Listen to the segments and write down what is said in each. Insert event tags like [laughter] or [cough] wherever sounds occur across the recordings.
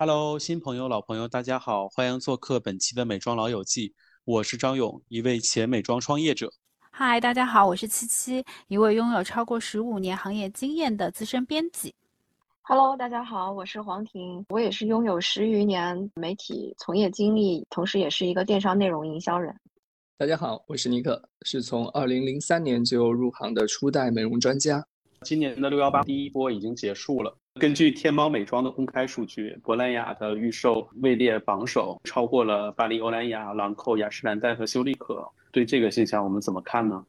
Hello，新朋友、老朋友，大家好，欢迎做客本期的美妆老友记。我是张勇，一位前美妆创业者。嗨，大家好，我是七七，一位拥有超过十五年行业经验的资深编辑。Hello，大家好，我是黄婷，我也是拥有十余年媒体从业经历，同时也是一个电商内容营销人。大家好，我是尼克，是从二零零三年就入行的初代美容专家。今年的六幺八第一波已经结束了。根据天猫美妆的公开数据，珀莱雅的预售位列榜首，超过了巴黎欧莱雅、兰蔻、雅诗兰黛和修丽可。对这个现象，我们怎么看呢？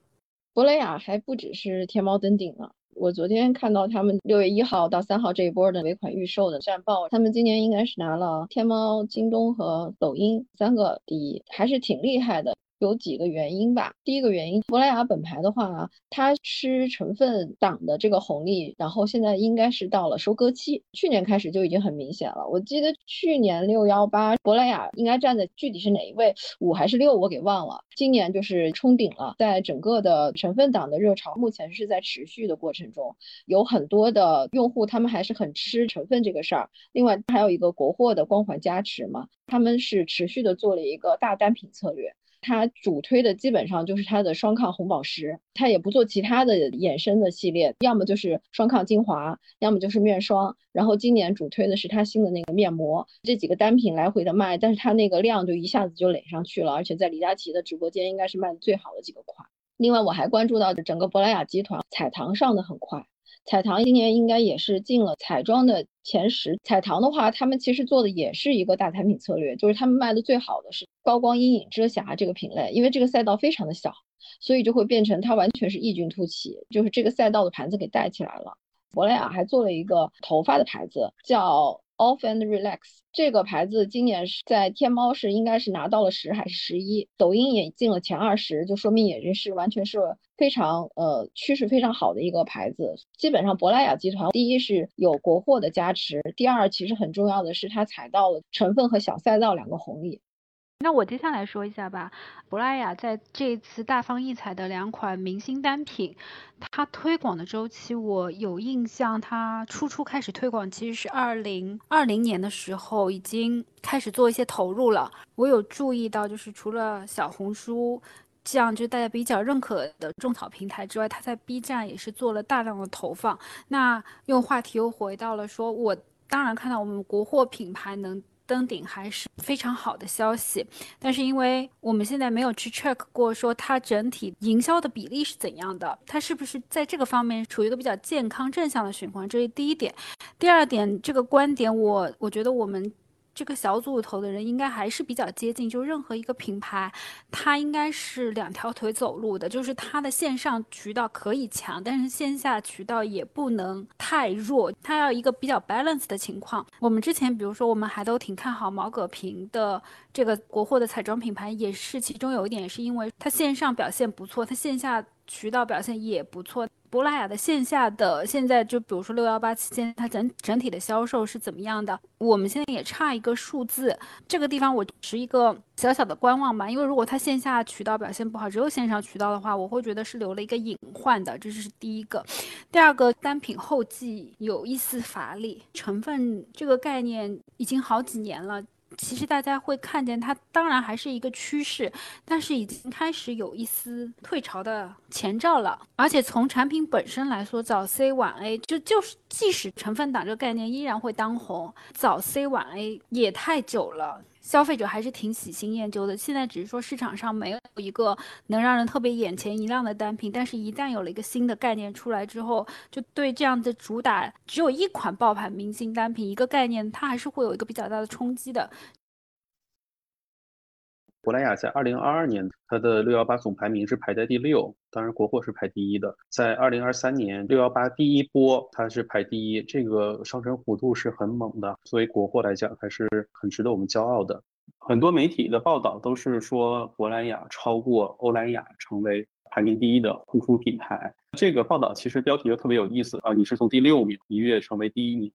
珀莱雅还不只是天猫登顶呢。我昨天看到他们六月一号到三号这一波的尾款预售的战报，他们今年应该是拿了天猫、京东和抖音三个第一，还是挺厉害的。有几个原因吧。第一个原因，珀莱雅本牌的话，它吃成分党的这个红利，然后现在应该是到了收割期。去年开始就已经很明显了。我记得去年六幺八，珀莱雅应该站在具体是哪一位五还是六，我给忘了。今年就是冲顶了，在整个的成分党的热潮，目前是在持续的过程中，有很多的用户他们还是很吃成分这个事儿。另外还有一个国货的光环加持嘛，他们是持续的做了一个大单品策略。它主推的基本上就是它的双抗红宝石，它也不做其他的衍生的系列，要么就是双抗精华，要么就是面霜。然后今年主推的是它新的那个面膜，这几个单品来回的卖，但是它那个量就一下子就垒上去了，而且在李佳琦的直播间应该是卖的最好的几个款。另外我还关注到整个珀莱雅集团彩棠上的很快。彩棠今年应该也是进了彩妆的前十。彩棠的话，他们其实做的也是一个大产品策略，就是他们卖的最好的是高光阴影遮瑕这个品类，因为这个赛道非常的小，所以就会变成它完全是异军突起，就是这个赛道的盘子给带起来了。珀莱雅还做了一个头发的牌子，叫。Off and Relax 这个牌子今年是在天猫是应该是拿到了十还是十一，抖音也进了前二十，就说明也是完全是非常呃趋势非常好的一个牌子。基本上珀莱雅集团第一是有国货的加持，第二其实很重要的是它踩到了成分和小赛道两个红利。那我接下来说一下吧，珀莱雅在这次大放异彩的两款明星单品，它推广的周期我有印象，它初初开始推广其实是二零二零年的时候，已经开始做一些投入了。我有注意到，就是除了小红书这样就大家比较认可的种草平台之外，它在 B 站也是做了大量的投放。那用话题又回到了说，我当然看到我们国货品牌能。登顶还是非常好的消息，但是因为我们现在没有去 check 过，说它整体营销的比例是怎样的，它是不是在这个方面处于一个比较健康正向的循环，这是第一点。第二点，这个观点我我觉得我们。这个小组头的人应该还是比较接近，就任何一个品牌，它应该是两条腿走路的，就是它的线上渠道可以强，但是线下渠道也不能太弱，它要一个比较 balance 的情况。我们之前比如说，我们还都挺看好毛戈平的这个国货的彩妆品牌，也是其中有一点，是因为它线上表现不错，它线下。渠道表现也不错。珀莱雅的线下的现在就比如说六幺八期间，它整整体的销售是怎么样的？我们现在也差一个数字，这个地方我持一个小小的观望吧。因为如果它线下渠道表现不好，只有线上渠道的话，我会觉得是留了一个隐患的。这是第一个。第二个，单品后继有一丝乏力，成分这个概念已经好几年了。其实大家会看见它，当然还是一个趋势，但是已经开始有一丝退潮的前兆了。而且从产品本身来说，早 C 晚 A 就就是即使成分党这个概念依然会当红，早 C 晚 A 也太久了。消费者还是挺喜新厌旧的，现在只是说市场上没有一个能让人特别眼前一亮的单品，但是一旦有了一个新的概念出来之后，就对这样的主打只有一款爆盘明星单品一个概念，它还是会有一个比较大的冲击的。珀莱雅在二零二二年，它的六幺八总排名是排在第六，当然国货是排第一的。在二零二三年六幺八第一波，它是排第一，这个上升幅度是很猛的。作为国货来讲，还是很值得我们骄傲的。很多媒体的报道都是说珀莱雅超过欧莱雅，成为排名第一的护肤品牌。这个报道其实标题就特别有意思啊，你是从第六名一跃成为第一名，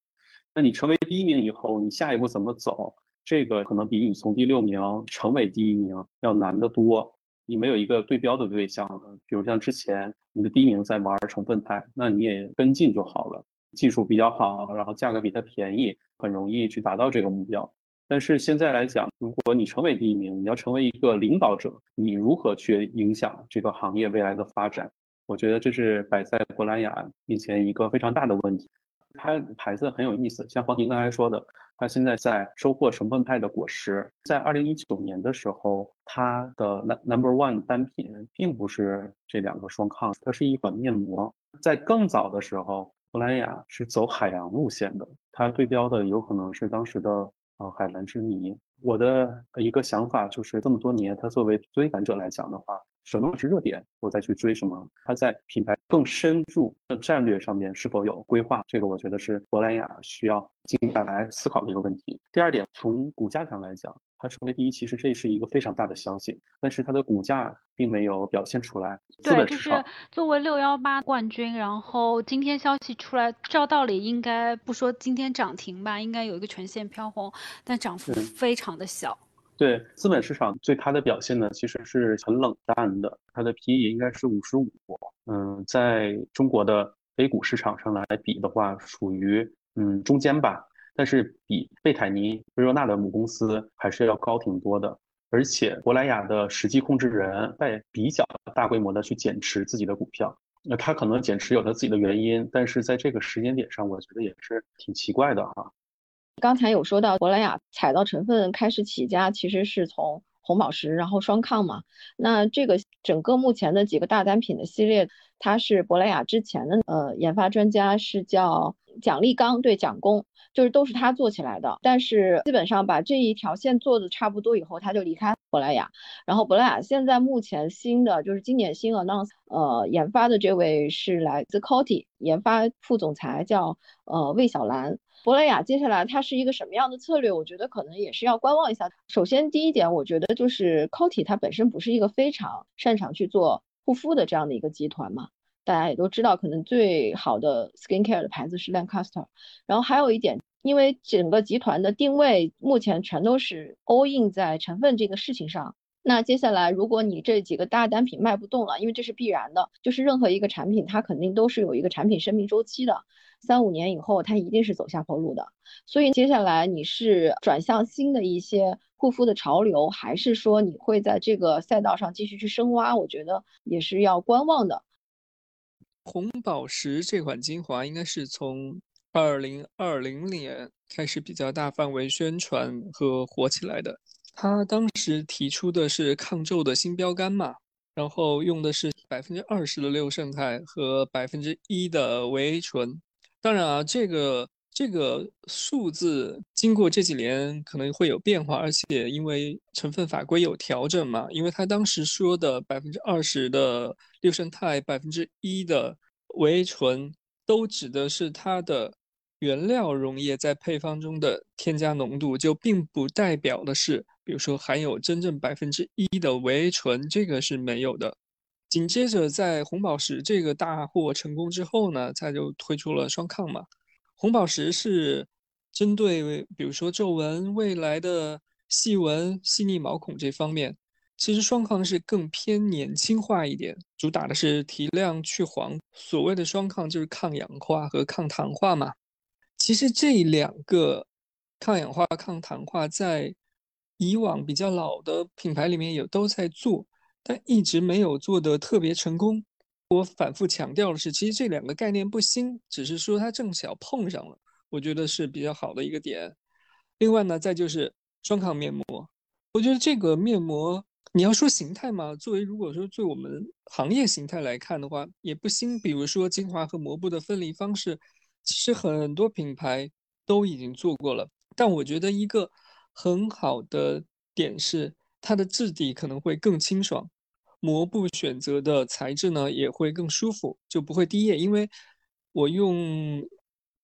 那你成为第一名以后，你下一步怎么走？这个可能比你从第六名成为第一名要难得多，你没有一个对标的对象，比如像之前你的第一名在玩成分派，那你也跟进就好了。技术比较好，然后价格比它便宜，很容易去达到这个目标。但是现在来讲，如果你成为第一名，你要成为一个领导者，你如何去影响这个行业未来的发展？我觉得这是摆在珀莱雅面前一个非常大的问题。它牌子很有意思，像黄婷刚才说的，它现在在收获成分派的果实。在二零一九年的时候，它的 number one 单品并不是这两个双抗，它是一款面膜。在更早的时候，珀莱雅是走海洋路线的，它对标的有可能是当时的呃海蓝之谜。我的一个想法就是，这么多年，它作为追赶者来讲的话。什么是热点，我再去追什么？它在品牌更深入的战略上面是否有规划？这个我觉得是珀莱雅需要静下来思考的一个问题。第二点，从股价上来讲，它成为第一，其实这是一个非常大的消息，但是它的股价并没有表现出来。对，就是作为六幺八冠军，然后今天消息出来，照道理应该不说今天涨停吧，应该有一个全线飘红，但涨幅非常的小。对资本市场对它的表现呢，其实是很冷淡的。它的 PE 应该是五十五，嗯，在中国的 A 股市场上来比的话，属于嗯中间吧。但是比贝泰尼、薇若纳的母公司还是要高挺多的。而且珀莱雅的实际控制人在比较大规模的去减持自己的股票，那他可能减持有他自己的原因，但是在这个时间点上，我觉得也是挺奇怪的哈。刚才有说到珀莱雅彩皂成分开始起家，其实是从红宝石，然后双抗嘛。那这个整个目前的几个大单品的系列，它是珀莱雅之前的呃研发专家是叫蒋立刚，对蒋工，就是都是他做起来的。但是基本上把这一条线做的差不多以后，他就离开珀莱雅。然后珀莱雅现在目前新的就是今年新 announce 呃研发的这位是来自 Coty 研发副总裁叫呃魏小兰。珀莱雅接下来它是一个什么样的策略？我觉得可能也是要观望一下。首先，第一点，我觉得就是 Coty 它本身不是一个非常擅长去做护肤的这样的一个集团嘛。大家也都知道，可能最好的 skincare 的牌子是 Lancaster。然后还有一点，因为整个集团的定位目前全都是 all in 在成分这个事情上。那接下来，如果你这几个大单品卖不动了，因为这是必然的，就是任何一个产品它肯定都是有一个产品生命周期的。三五年以后，它一定是走下坡路的。所以接下来你是转向新的一些护肤的潮流，还是说你会在这个赛道上继续去深挖？我觉得也是要观望的。红宝石这款精华应该是从二零二零年开始比较大范围宣传和火起来的。他当时提出的是抗皱的新标杆嘛，然后用的是百分之二十的六胜肽和百分之一的维 A 醇。当然啊，这个这个数字经过这几年可能会有变化，而且因为成分法规有调整嘛，因为他当时说的百分之二十的六胜肽、百分之一的维 A 醇，都指的是它的原料溶液在配方中的添加浓度，就并不代表的是，比如说含有真正百分之一的维 A 醇，这个是没有的。紧接着，在红宝石这个大获成功之后呢，它就推出了双抗嘛。红宝石是针对比如说皱纹、未来的细纹、细腻毛孔这方面，其实双抗是更偏年轻化一点，主打的是提亮去黄。所谓的双抗就是抗氧化和抗糖化嘛。其实这两个抗氧化、抗糖化在以往比较老的品牌里面也都在做。但一直没有做的特别成功。我反复强调的是，其实这两个概念不新，只是说它正巧碰上了，我觉得是比较好的一个点。另外呢，再就是双抗面膜，我觉得这个面膜你要说形态嘛，作为如果说作为我们行业形态来看的话，也不新。比如说精华和膜布的分离方式，其实很多品牌都已经做过了。但我觉得一个很好的点是，它的质地可能会更清爽。膜布选择的材质呢也会更舒服，就不会滴液。因为我用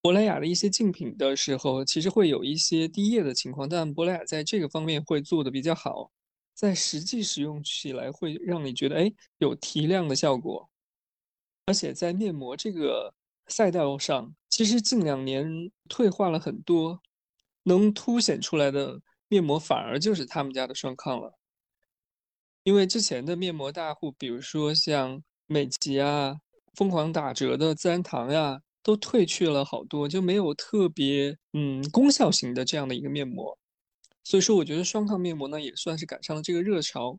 珀莱雅的一些竞品的时候，其实会有一些滴液的情况，但珀莱雅在这个方面会做的比较好，在实际使用起来会让你觉得哎有提亮的效果。而且在面膜这个赛道上，其实近两年退化了很多，能凸显出来的面膜反而就是他们家的双抗了。因为之前的面膜大户，比如说像美极啊、疯狂打折的自然堂呀，都褪去了好多，就没有特别嗯功效型的这样的一个面膜。所以说，我觉得双抗面膜呢也算是赶上了这个热潮。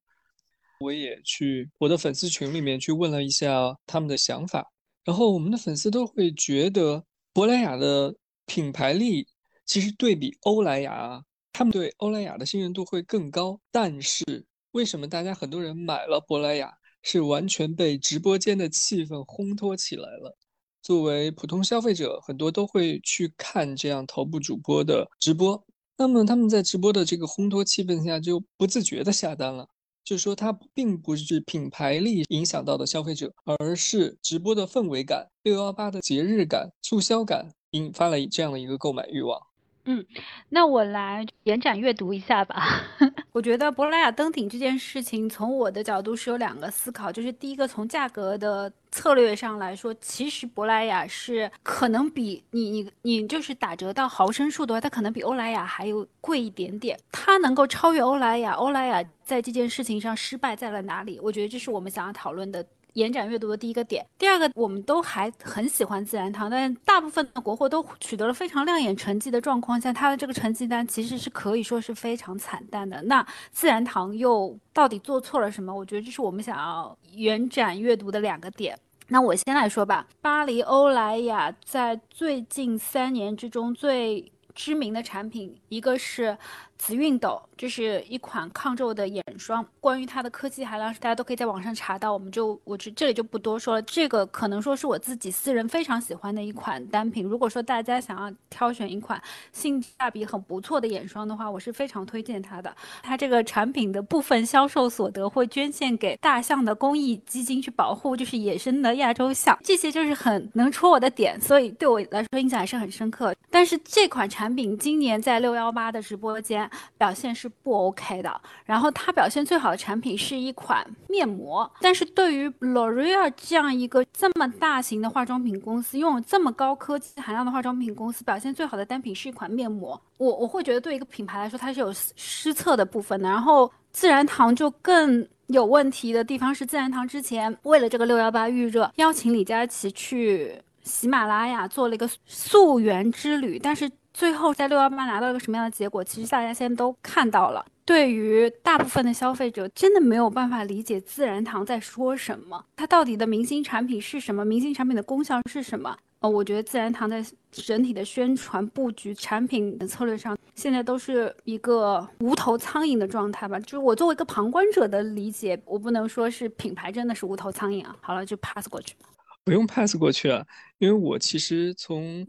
我也去我的粉丝群里面去问了一下他们的想法，然后我们的粉丝都会觉得珀莱雅的品牌力其实对比欧莱雅，他们对欧莱雅的信任度会更高。但是为什么大家很多人买了珀莱雅，是完全被直播间的气氛烘托起来了？作为普通消费者，很多都会去看这样头部主播的直播，那么他们在直播的这个烘托气氛下，就不自觉的下单了。就是说，它并不是品牌力影响到的消费者，而是直播的氛围感、六幺八的节日感、促销感，引发了这样的一个购买欲望。嗯，那我来延展阅读一下吧。[laughs] 我觉得珀莱雅登顶这件事情，从我的角度是有两个思考，就是第一个从价格的策略上来说，其实珀莱雅是可能比你你你就是打折到毫升数的话，它可能比欧莱雅还有贵一点点。它能够超越欧莱雅，欧莱雅在这件事情上失败在了哪里？我觉得这是我们想要讨论的。延展阅读的第一个点，第二个，我们都还很喜欢自然堂，但大部分的国货都取得了非常亮眼成绩的状况下，它的这个成绩单其实是可以说是非常惨淡的。那自然堂又到底做错了什么？我觉得这是我们想要延展阅读的两个点。那我先来说吧，巴黎欧莱雅在最近三年之中最知名的产品，一个是。紫熨斗这是一款抗皱的眼霜，关于它的科技含量，大家都可以在网上查到，我们就我这这里就不多说了。这个可能说是我自己私人非常喜欢的一款单品。如果说大家想要挑选一款性价比很不错的眼霜的话，我是非常推荐它的。它这个产品的部分销售所得会捐献给大象的公益基金去保护，就是野生的亚洲象。这些就是很能戳我的点，所以对我来说印象还是很深刻。但是这款产品今年在六幺八的直播间。表现是不 OK 的，然后它表现最好的产品是一款面膜，但是对于 L'Oreal 这样一个这么大型的化妆品公司，拥有这么高科技含量的化妆品公司，表现最好的单品是一款面膜，我我会觉得对一个品牌来说它是有失策的部分的。然后自然堂就更有问题的地方是，自然堂之前为了这个六幺八预热，邀请李佳琦去喜马拉雅做了一个溯源之旅，但是。最后在六幺八拿到一个什么样的结果？其实大家现在都看到了。对于大部分的消费者，真的没有办法理解自然堂在说什么，它到底的明星产品是什么？明星产品的功效是什么？呃，我觉得自然堂在整体的宣传布局、产品的策略上，现在都是一个无头苍蝇的状态吧。就是我作为一个旁观者的理解，我不能说是品牌真的是无头苍蝇啊。好了，就 pass 过去。不用 pass 过去啊，因为我其实从。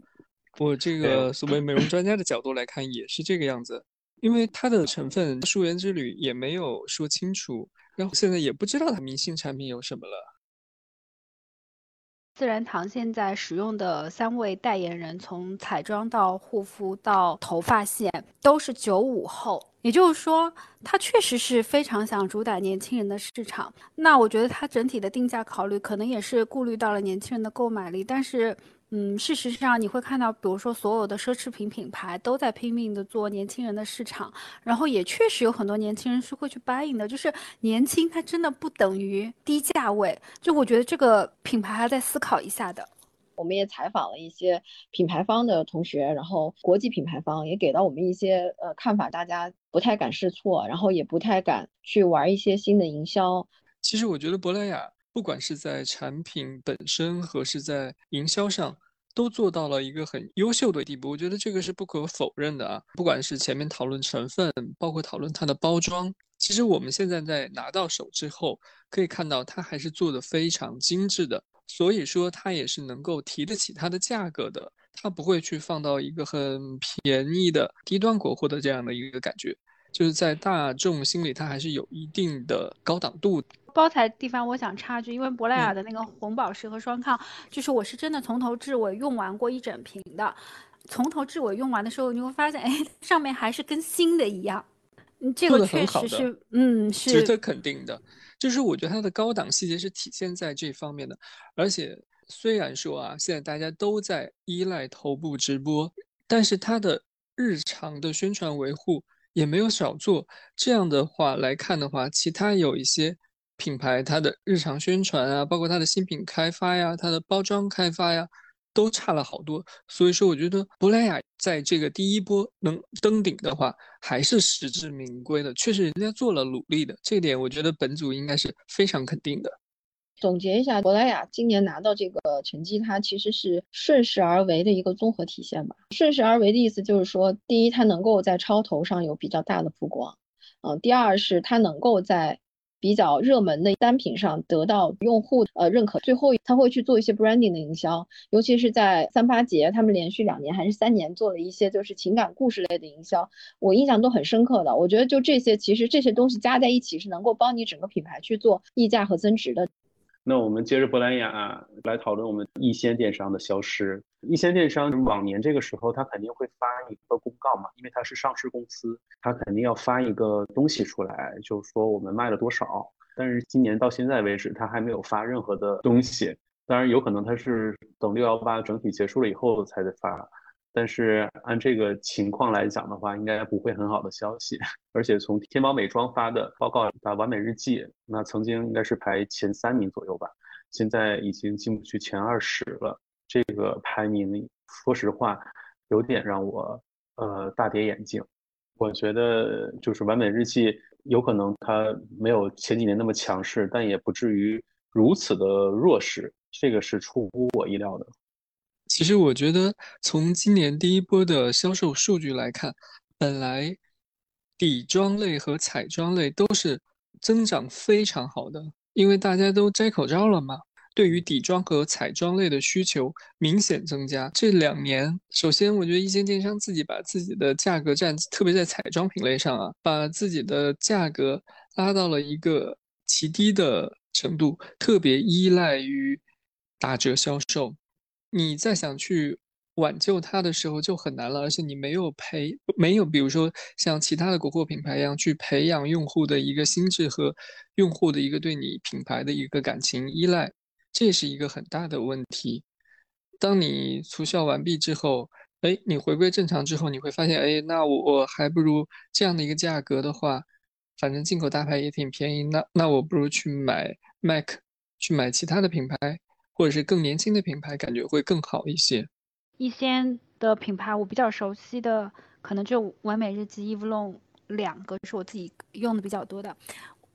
我这个所谓美容专家的角度来看，也是这个样子，因为它的成分溯源之旅也没有说清楚，然后现在也不知道它明星产品有什么了。自然堂现在使用的三位代言人，从彩妆到护肤到头发线，都是九五后，也就是说，它确实是非常想主打年轻人的市场。那我觉得它整体的定价考虑，可能也是顾虑到了年轻人的购买力，但是。嗯，事实上你会看到，比如说所有的奢侈品品牌都在拼命的做年轻人的市场，然后也确实有很多年轻人是会去 buying 的。就是年轻，它真的不等于低价位。就我觉得这个品牌还在思考一下的。我们也采访了一些品牌方的同学，然后国际品牌方也给到我们一些呃看法，大家不太敢试错，然后也不太敢去玩一些新的营销。其实我觉得珀莱雅不管是在产品本身和是在营销上。都做到了一个很优秀的地步，我觉得这个是不可否认的啊。不管是前面讨论成分，包括讨论它的包装，其实我们现在在拿到手之后，可以看到它还是做的非常精致的。所以说它也是能够提得起它的价格的，它不会去放到一个很便宜的低端国货的这样的一个感觉，就是在大众心里它还是有一定的高档度。包材地方我想插句，因为珀莱雅的那个红宝石和双抗，就是我是真的从头至尾用完过一整瓶的，从头至尾用完的时候，你会发现，哎，上面还是跟新的一样。嗯，这个确实是，嗯，是值得肯定的。就是我觉得它的高档细节是体现在这方面的。而且虽然说啊，现在大家都在依赖头部直播，但是它的日常的宣传维护也没有少做。这样的话来看的话，其他有一些。品牌它的日常宣传啊，包括它的新品开发呀，它的包装开发呀，都差了好多。所以说，我觉得珀莱雅在这个第一波能登顶的话，还是实至名归的，确实人家做了努力的，这点我觉得本组应该是非常肯定的。总结一下，珀莱雅今年拿到这个成绩，它其实是顺势而为的一个综合体现吧。顺势而为的意思就是说，第一，它能够在超投上有比较大的曝光，嗯，第二是它能够在比较热门的单品上得到用户呃认可。最后，他会去做一些 branding 的营销，尤其是在三八节，他们连续两年还是三年做了一些就是情感故事类的营销，我印象都很深刻的。我觉得就这些，其实这些东西加在一起是能够帮你整个品牌去做溢价和增值的。那我们接着珀莱雅来讨论我们一线电商的消失。一线电商往年这个时候，它肯定会发一个公告嘛，因为它是上市公司，它肯定要发一个东西出来，就是说我们卖了多少。但是今年到现在为止，它还没有发任何的东西。当然，有可能它是等六幺八整体结束了以后才发。但是按这个情况来讲的话，应该不会很好的消息。[laughs] 而且从天猫美妆发的报告，把完美日记那曾经应该是排前三名左右吧，现在已经进不去前二十了。这个排名，说实话，有点让我呃大跌眼镜。我觉得就是完美日记有可能它没有前几年那么强势，但也不至于如此的弱势。这个是出乎我意料的。其实我觉得，从今年第一波的销售数据来看，本来底妆类和彩妆类都是增长非常好的，因为大家都摘口罩了嘛。对于底妆和彩妆类的需求明显增加。这两年，首先我觉得一线电商自己把自己的价格战，特别在彩妆品类上啊，把自己的价格拉到了一个极低的程度，特别依赖于打折销售。你再想去挽救它的时候就很难了，而且你没有培，没有比如说像其他的国货品牌一样去培养用户的一个心智和用户的一个对你品牌的一个感情依赖，这是一个很大的问题。当你促销完毕之后，哎，你回归正常之后，你会发现，哎，那我还不如这样的一个价格的话，反正进口大牌也挺便宜，那那我不如去买 MAC，去买其他的品牌。或者是更年轻的品牌，感觉会更好一些。一些的品牌，我比较熟悉的可能就完美日记、Eve Lom 两个是我自己用的比较多的。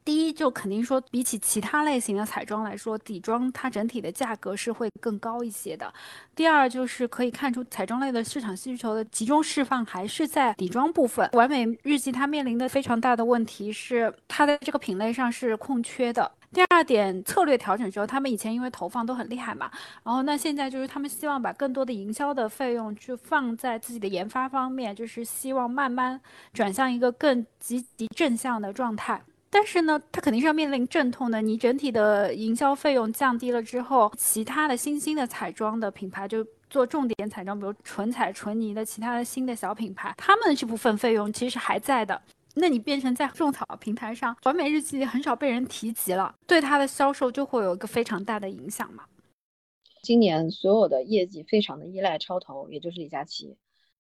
第一，就肯定说比起其他类型的彩妆来说，底妆它整体的价格是会更高一些的。第二，就是可以看出彩妆类的市场需求的集中释放还是在底妆部分。完美日记它面临的非常大的问题是，它在这个品类上是空缺的。第二点，策略调整之后，他们以前因为投放都很厉害嘛，然后那现在就是他们希望把更多的营销的费用去放在自己的研发方面，就是希望慢慢转向一个更积极正向的状态。但是呢，它肯定是要面临阵痛的。你整体的营销费用降低了之后，其他的新兴的彩妆的品牌，就做重点彩妆，比如纯彩、纯泥的其他的新的小品牌，他们这部分费用其实还在的。那你变成在种草平台上，完美日记很少被人提及了，对它的销售就会有一个非常大的影响嘛。今年所有的业绩非常的依赖超投，也就是李佳琦。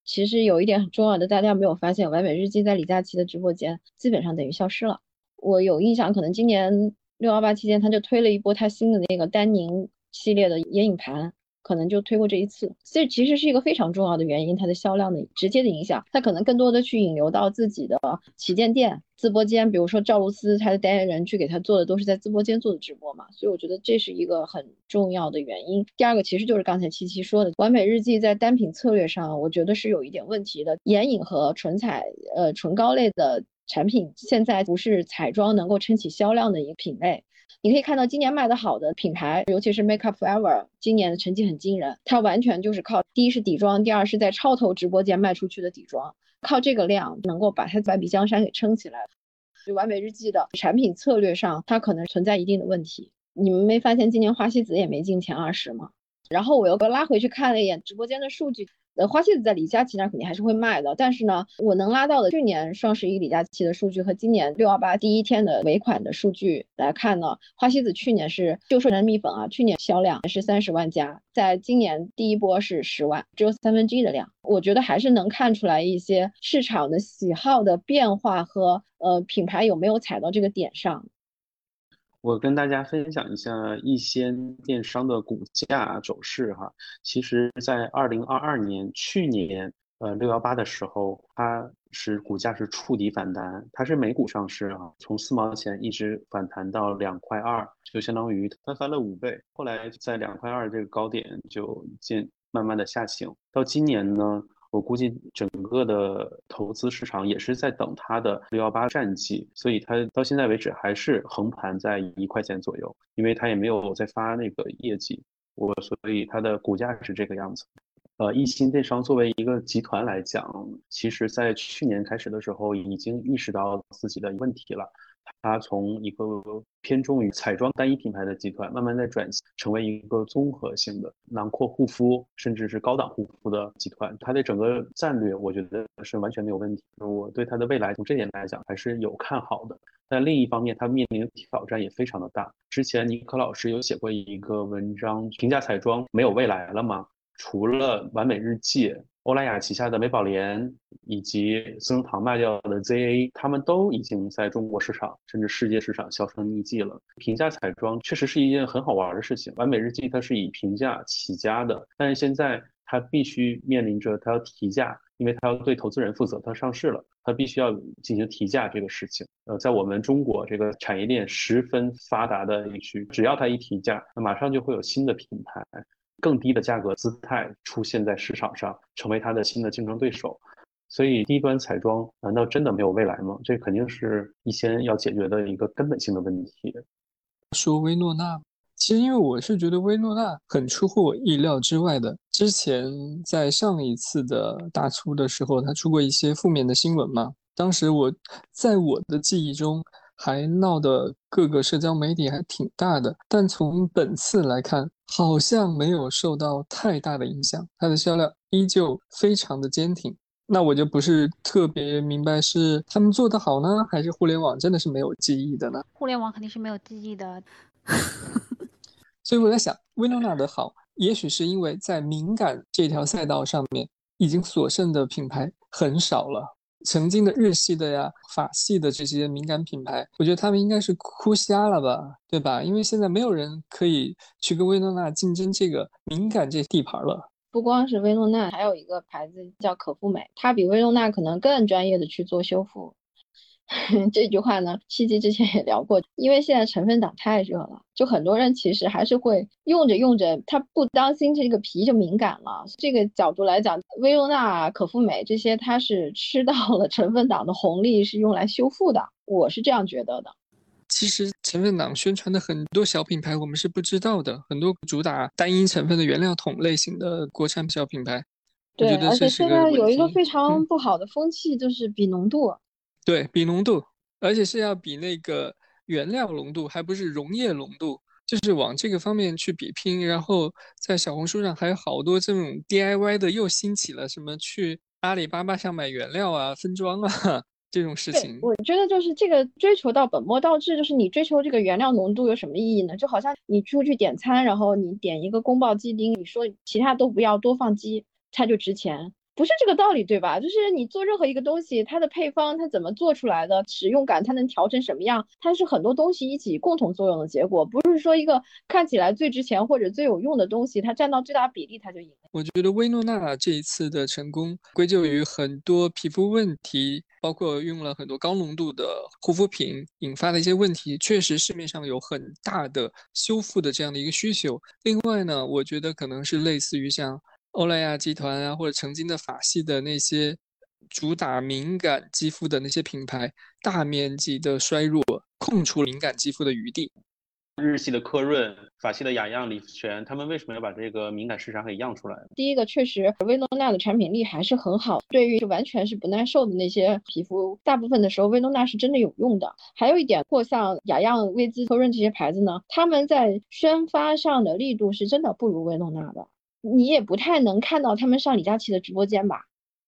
其实有一点很重要的，大家没有发现，完美日记在李佳琦的直播间基本上等于消失了。我有印象，可能今年六幺八期间，他就推了一波他新的那个丹宁系列的眼影盘。可能就推过这一次，这其实是一个非常重要的原因，它的销量的直接的影响，它可能更多的去引流到自己的旗舰店、直播间，比如说赵露思，她的代言人去给她做的都是在直播间做的直播嘛，所以我觉得这是一个很重要的原因。第二个其实就是刚才七七说的，完美日记在单品策略上，我觉得是有一点问题的，眼影和唇彩、呃唇膏类的产品现在不是彩妆能够撑起销量的一个品类。你可以看到今年卖的好的品牌，尤其是 Make Up Forever，今年的成绩很惊人。它完全就是靠第一是底妆，第二是在超头直播间卖出去的底妆，靠这个量能够把它百比江山给撑起来。就完美日记的产品策略上，它可能存在一定的问题。你们没发现今年花西子也没进前二十吗？然后我又拉回去看了一眼直播间的数据。呃，花西子在李佳琦那肯定还是会卖的，但是呢，我能拉到的去年双十一李佳琦的数据和今年六幺八第一天的尾款的数据来看呢，花西子去年是就说人蜜粉啊，去年销量是三十万加，在今年第一波是十万，只有三分之一的量，我觉得还是能看出来一些市场的喜好的变化和呃品牌有没有踩到这个点上。我跟大家分享一下一些电商的股价走势哈。其实，在二零二二年去年，呃六幺八的时候，它是股价是触底反弹，它是美股上市啊，从四毛钱一直反弹到两块二，就相当于它翻了五倍。后来在两块二这个高点就渐慢慢的下行，到今年呢。我估计整个的投资市场也是在等它的六幺八战绩，所以它到现在为止还是横盘在一块钱左右，因为它也没有在发那个业绩，我所以它的股价是这个样子。呃，易鑫电商作为一个集团来讲，其实在去年开始的时候已经意识到自己的问题了。它从一个偏重于彩妆单一品牌的集团，慢慢在转型成为一个综合性的囊括护肤，甚至是高档护肤的集团。它的整个战略，我觉得是完全没有问题。我对它的未来从这点来讲还是有看好的。但另一方面，它面临的挑战也非常的大。之前尼克老师有写过一个文章，评价彩妆没有未来了吗？除了完美日记。欧莱雅旗下的美宝莲以及资生堂卖掉的 ZA，他们都已经在中国市场甚至世界市场销声匿迹了。平价彩妆确实是一件很好玩的事情。完美日记它是以平价起家的，但是现在它必须面临着它要提价，因为它要对投资人负责，它上市了，它必须要进行提价这个事情。呃，在我们中国这个产业链十分发达的地区，只要它一提价，那马上就会有新的品牌。更低的价格姿态出现在市场上，成为它的新的竞争对手。所以低端彩妆难道真的没有未来吗？这肯定是一些要解决的一个根本性的问题。说薇诺娜，其实因为我是觉得薇诺娜很出乎我意料之外的。之前在上一次的大促的时候，它出过一些负面的新闻嘛。当时我在我的记忆中。还闹得各个社交媒体还挺大的，但从本次来看，好像没有受到太大的影响，它的销量依旧非常的坚挺。那我就不是特别明白，是他们做得好呢，还是互联网真的是没有记忆的呢？互联网肯定是没有记忆的。[laughs] 所以我在想，薇诺娜的好，也许是因为在敏感这条赛道上面，已经所剩的品牌很少了。曾经的日系的呀、法系的这些敏感品牌，我觉得他们应该是哭瞎了吧，对吧？因为现在没有人可以去跟薇诺娜竞争这个敏感这地盘了。不光是薇诺娜，还有一个牌子叫可复美，它比薇诺娜可能更专业的去做修复。[laughs] 这句话呢，七七之前也聊过，因为现在成分党太热了，就很多人其实还是会用着用着，他不当心这个皮就敏感了。这个角度来讲，薇诺娜、可复美这些，它是吃到了成分党的红利，是用来修复的。我是这样觉得的。其实成分党宣传的很多小品牌，我们是不知道的，很多主打单一成分的原料桶类型的国产小品牌。对，而且现在有一个非常不好的风气，就是比浓度。对比浓度，而且是要比那个原料浓度，还不是溶液浓度，就是往这个方面去比拼。然后在小红书上还有好多这种 DIY 的又兴起了，什么去阿里巴巴上买原料啊、分装啊 [laughs] 这种事情。我觉得就是这个追求到本末倒置，就是你追求这个原料浓度有什么意义呢？就好像你出去点餐，然后你点一个宫保鸡丁，你说其他都不要，多放鸡，它就值钱。不是这个道理，对吧？就是你做任何一个东西，它的配方它怎么做出来的，使用感它能调成什么样，它是很多东西一起共同作用的结果，不是说一个看起来最值钱或者最有用的东西，它占到最大比例它就赢。我觉得薇诺娜这一次的成功归咎于很多皮肤问题，包括用了很多高浓度的护肤品引发的一些问题，确实市面上有很大的修复的这样的一个需求。另外呢，我觉得可能是类似于像。欧莱雅集团啊，或者曾经的法系的那些主打敏感肌肤的那些品牌，大面积的衰弱，空出敏感肌肤的余地。日系的科润、法系的雅漾、理泉，他们为什么要把这个敏感市场给让出来？第一个，确实薇诺娜的产品力还是很好，对于完全是不耐受的那些皮肤，大部分的时候薇诺娜是真的有用的。还有一点，或像雅漾、薇姿、科润这些牌子呢，他们在宣发上的力度是真的不如薇诺娜的。你也不太能看到他们上李佳琦的直播间吧？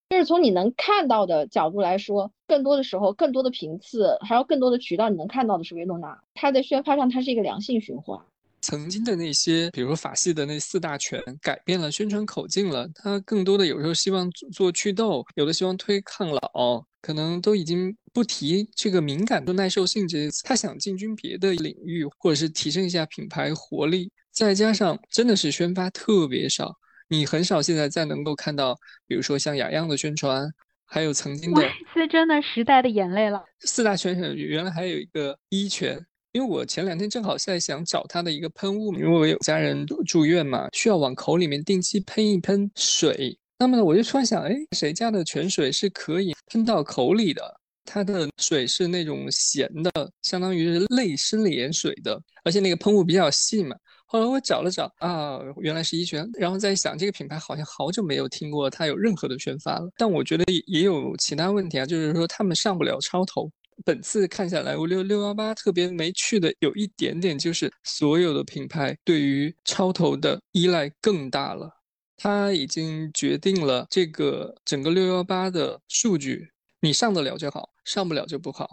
就是从你能看到的角度来说，更多的时候，更多的频次，还有更多的渠道，你能看到的是薇诺娜。它在宣发上，它是一个良性循环。曾经的那些，比如法系的那四大权，改变了宣传口径了。他更多的有时候希望做祛痘，有的希望推抗老，可能都已经不提这个敏感度、耐受性这些词。他想进军别的领域，或者是提升一下品牌活力。再加上真的是宣发特别少，你很少现在再能够看到，比如说像雅漾的宣传，还有曾经的，是真的时代的眼泪了。四大权原来还有一个一泉。因为我前两天正好在想找他的一个喷雾，因为我有家人住院嘛，需要往口里面定期喷一喷水。那么呢，我就突然想，哎，谁家的泉水是可以喷到口里的？它的水是那种咸的，相当于是类生理盐水的，而且那个喷雾比较细嘛。后来我找了找，啊，原来是一泉。然后在想，这个品牌好像好久没有听过它有任何的宣发了。但我觉得也也有其他问题啊，就是说他们上不了超头。本次看下来，我六六幺八特别没趣的有一点点，就是所有的品牌对于超投的依赖更大了。它已经决定了这个整个六幺八的数据，你上得了就好，上不了就不好。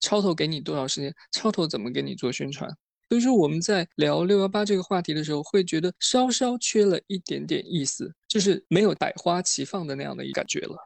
超投给你多少时间？超投怎么给你做宣传？所以说我们在聊六幺八这个话题的时候，会觉得稍稍缺了一点点意思，就是没有百花齐放的那样的一感觉了。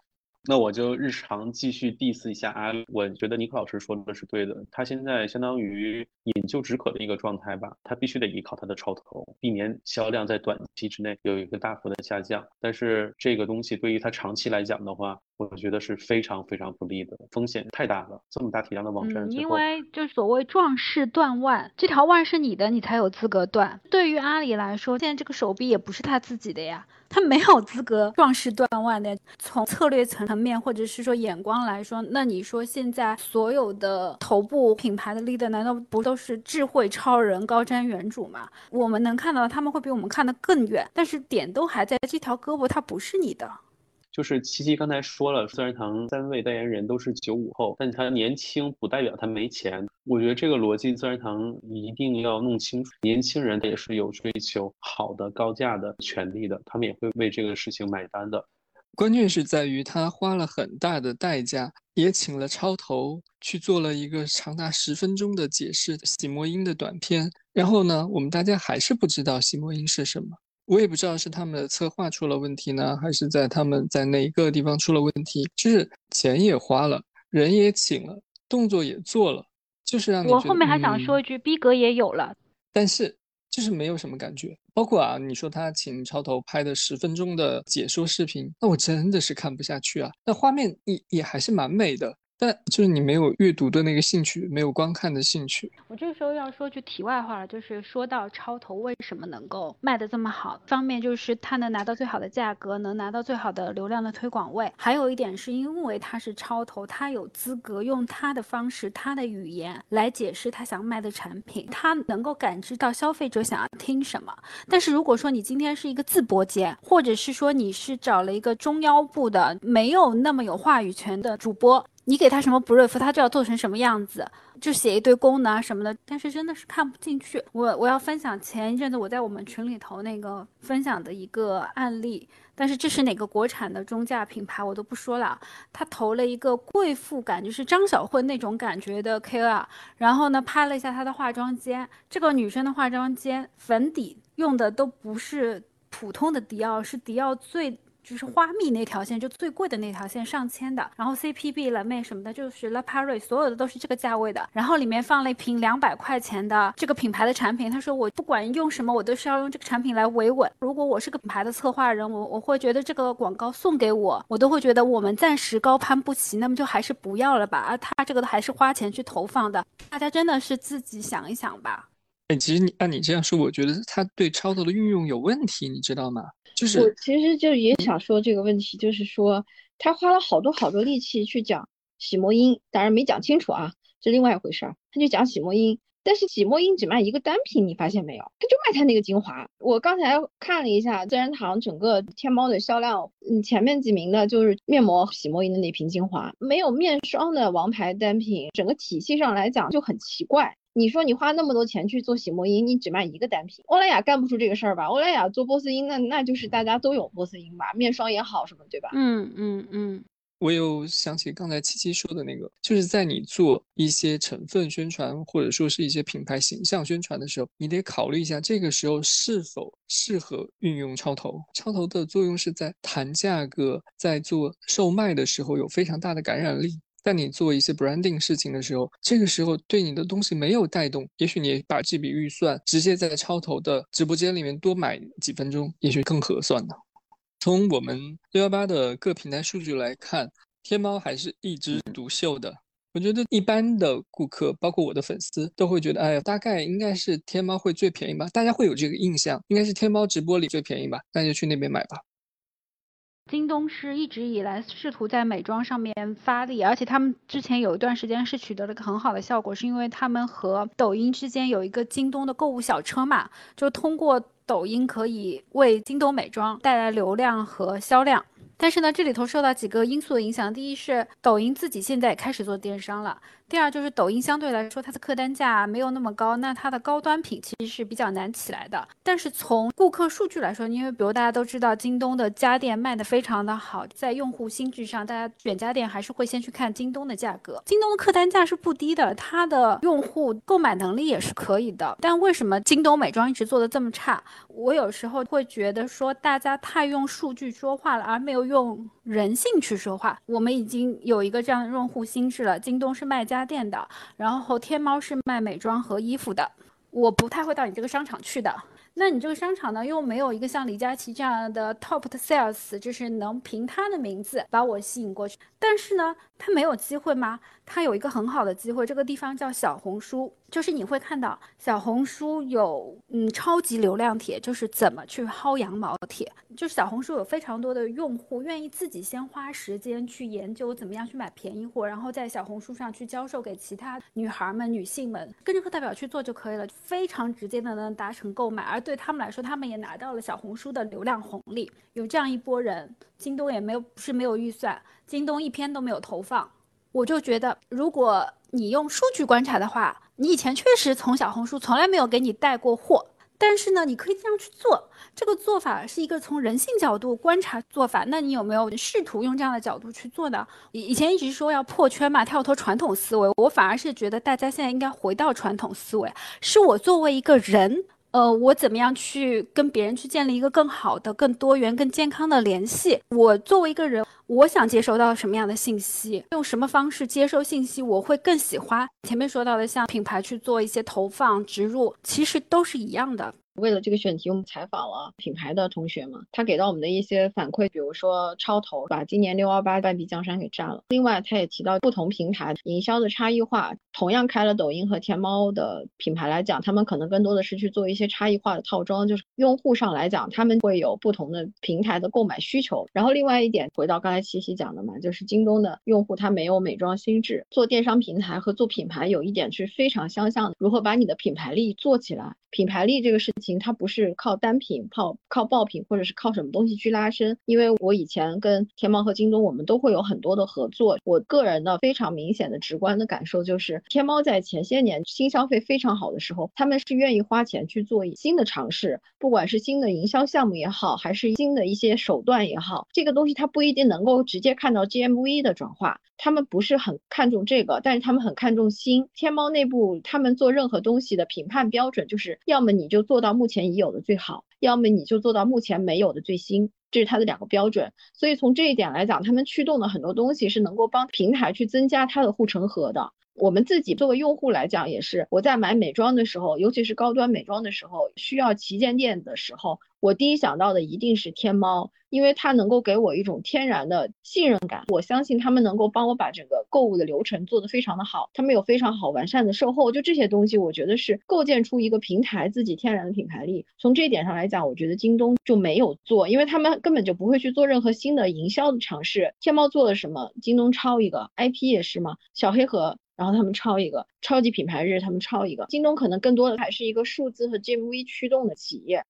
那我就日常继续 diss 一下阿。我觉得尼克老师说的是对的，他现在相当于饮鸩止渴的一个状态吧，他必须得依靠他的超投，避免销量在短期之内有一个大幅的下降。但是这个东西对于他长期来讲的话，我觉得是非常非常不利的，风险太大了。这么大体量的网站，因为就所谓壮士断腕，这条腕是你的，你才有资格断。对于阿里来说，现在这个手臂也不是他自己的呀。他没有资格壮士断腕的。从策略层面或者是说眼光来说，那你说现在所有的头部品牌的 leader 难道不都是智慧超人、高瞻远瞩吗？我们能看到他们会比我们看得更远，但是点都还在这条胳膊，它不是你的。就是七七刚才说了，自然堂三位代言人都是九五后，但他年轻不代表他没钱。我觉得这个逻辑自然堂一定要弄清楚，年轻人也是有追求好的高价的权利的，他们也会为这个事情买单的。关键是在于他花了很大的代价，也请了超头去做了一个长达十分钟的解释洗墨因的短片，然后呢，我们大家还是不知道洗墨因是什么。我也不知道是他们的策划出了问题呢，还是在他们在哪一个地方出了问题。就是钱也花了，人也请了，动作也做了，就是让你我后面还想说一句，逼格也有了，但是就是没有什么感觉。包括啊，你说他请超头拍的十分钟的解说视频，那我真的是看不下去啊。那画面也也还是蛮美的。但就是你没有阅读的那个兴趣，没有观看的兴趣。我这个时候要说句题外话了，就是说到超投为什么能够卖的这么好，方面就是它能拿到最好的价格，能拿到最好的流量的推广位。还有一点是因为它是超投，它有资格用它的方式、它的语言来解释他想卖的产品，它能够感知到消费者想要听什么。但是如果说你今天是一个自播间，或者是说你是找了一个中腰部的没有那么有话语权的主播。你给他什么 brief，他就要做成什么样子，就写一堆功能啊什么的，但是真的是看不进去。我我要分享前一阵子我在我们群里头那个分享的一个案例，但是这是哪个国产的中价品牌我都不说了。他投了一个贵妇感，就是张小慧那种感觉的 KOL，然后呢拍了一下她的化妆间，这个女生的化妆间粉底用的都不是普通的迪奥，是迪奥最。就是花蜜那条线，就最贵的那条线，上千的。然后 CPB、蓝妹什么的，就是 La Prairie，所有的都是这个价位的。然后里面放了一瓶两百块钱的这个品牌的产品。他说我不管用什么，我都是要用这个产品来维稳。如果我是个品牌的策划人，我我会觉得这个广告送给我，我都会觉得我们暂时高攀不起，那么就还是不要了吧。而他这个还是花钱去投放的，大家真的是自己想一想吧。哎，其实你按你这样说，我觉得他对超投的运用有问题，你知道吗？就是我其实就也想说这个问题，就是说他花了好多好多力气去讲洗墨因，当然没讲清楚啊，这另外一回事儿。他就讲洗墨因，但是洗墨因只卖一个单品，你发现没有？他就卖他那个精华。我刚才看了一下自然堂整个天猫的销量，嗯，前面几名的就是面膜洗墨因的那瓶精华，没有面霜的王牌单品，整个体系上来讲就很奇怪。你说你花那么多钱去做洗墨因，你只卖一个单品，欧莱雅干不出这个事儿吧？欧莱雅做波司因，那那就是大家都有波司因吧，面霜也好什么，对吧？嗯嗯嗯。我又想起刚才七七说的那个，就是在你做一些成分宣传或者说是一些品牌形象宣传的时候，你得考虑一下这个时候是否适合运用超投。超投的作用是在谈价格，在做售卖的时候有非常大的感染力。在你做一些 branding 事情的时候，这个时候对你的东西没有带动，也许你把这笔预算直接在超投的直播间里面多买几分钟，也许更合算呢。从我们六幺八的各平台数据来看，天猫还是一枝独秀的。我觉得一般的顾客，包括我的粉丝，都会觉得，哎呀，大概应该是天猫会最便宜吧？大家会有这个印象，应该是天猫直播里最便宜吧？那就去那边买吧。京东是一直以来试图在美妆上面发力，而且他们之前有一段时间是取得了个很好的效果，是因为他们和抖音之间有一个京东的购物小车嘛，就通过。抖音可以为京东美妆带来流量和销量，但是呢，这里头受到几个因素的影响。第一是抖音自己现在也开始做电商了。第二就是抖音相对来说它的客单价没有那么高，那它的高端品其实是比较难起来的。但是从顾客数据来说，因为比如大家都知道京东的家电卖的非常的好，在用户心智上，大家选家电还是会先去看京东的价格。京东的客单价是不低的，它的用户购买能力也是可以的。但为什么京东美妆一直做的这么差？我有时候会觉得说大家太用数据说话了，而没有用人性去说话。我们已经有一个这样的用户心智了，京东是卖家。电的，然后天猫是卖美妆和衣服的，我不太会到你这个商场去的。那你这个商场呢，又没有一个像李佳琦这样的 top sales，就是能凭他的名字把我吸引过去。但是呢，他没有机会吗？他有一个很好的机会，这个地方叫小红书。就是你会看到小红书有嗯超级流量帖，就是怎么去薅羊毛帖。就是小红书有非常多的用户愿意自己先花时间去研究怎么样去买便宜货，然后在小红书上去教授给其他女孩们、女性们，跟着课代表去做就可以了，非常直接的能达成购买。而对他们来说，他们也拿到了小红书的流量红利。有这样一波人，京东也没有不是没有预算，京东一篇都没有投放。我就觉得，如果你用数据观察的话，你以前确实从小红书从来没有给你带过货，但是呢，你可以这样去做。这个做法是一个从人性角度观察做法。那你有没有试图用这样的角度去做呢？以以前一直说要破圈嘛，跳脱传统思维，我反而是觉得大家现在应该回到传统思维。是我作为一个人。呃，我怎么样去跟别人去建立一个更好的、更多元、更健康的联系？我作为一个人，我想接收到什么样的信息，用什么方式接收信息，我会更喜欢。前面说到的，像品牌去做一些投放、植入，其实都是一样的。为了这个选题，我们采访了品牌的同学们，他给到我们的一些反馈，比如说超投把今年六幺八半壁江山给占了。另外，他也提到不同平台营销的差异化，同样开了抖音和天猫的品牌来讲，他们可能更多的是去做一些差异化的套装，就是用户上来讲，他们会有不同的平台的购买需求。然后另外一点，回到刚才七七讲的嘛，就是京东的用户他没有美妆心智，做电商平台和做品牌有一点是非常相像的，如何把你的品牌力做起来？品牌力这个事情，它不是靠单品、靠靠爆品，或者是靠什么东西去拉伸。因为我以前跟天猫和京东，我们都会有很多的合作。我个人的非常明显的、直观的感受就是，天猫在前些年新消费非常好的时候，他们是愿意花钱去做新的尝试，不管是新的营销项目也好，还是新的一些手段也好，这个东西它不一定能够直接看到 GMV 的转化。他们不是很看重这个，但是他们很看重新。天猫内部他们做任何东西的评判标准就是，要么你就做到目前已有的最好，要么你就做到目前没有的最新，这是它的两个标准。所以从这一点来讲，他们驱动的很多东西是能够帮平台去增加它的护城河的。我们自己作为用户来讲，也是我在买美妆的时候，尤其是高端美妆的时候，需要旗舰店的时候。我第一想到的一定是天猫，因为它能够给我一种天然的信任感。我相信他们能够帮我把整个购物的流程做得非常的好，他们有非常好完善的售后，就这些东西，我觉得是构建出一个平台自己天然的品牌力。从这一点上来讲，我觉得京东就没有做，因为他们根本就不会去做任何新的营销的尝试。天猫做了什么，京东抄一个，IP 也是嘛，小黑盒，然后他们抄一个，超级品牌日他们抄一个，京东可能更多的还是一个数字和 GMV 驱动的企业。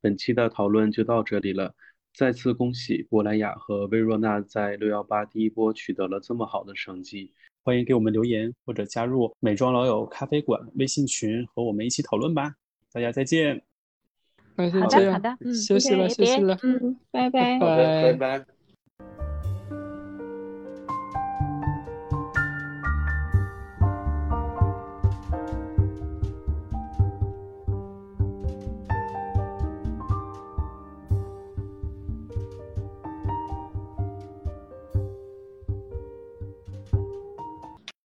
本期的讨论就到这里了，再次恭喜珀莱雅和薇若娜在六幺八第一波取得了这么好的成绩。欢迎给我们留言或者加入美妆老友咖啡馆微信群和我们一起讨论吧。大家再见。好的好的，嗯，休息了休息了，嗯，拜拜，拜拜。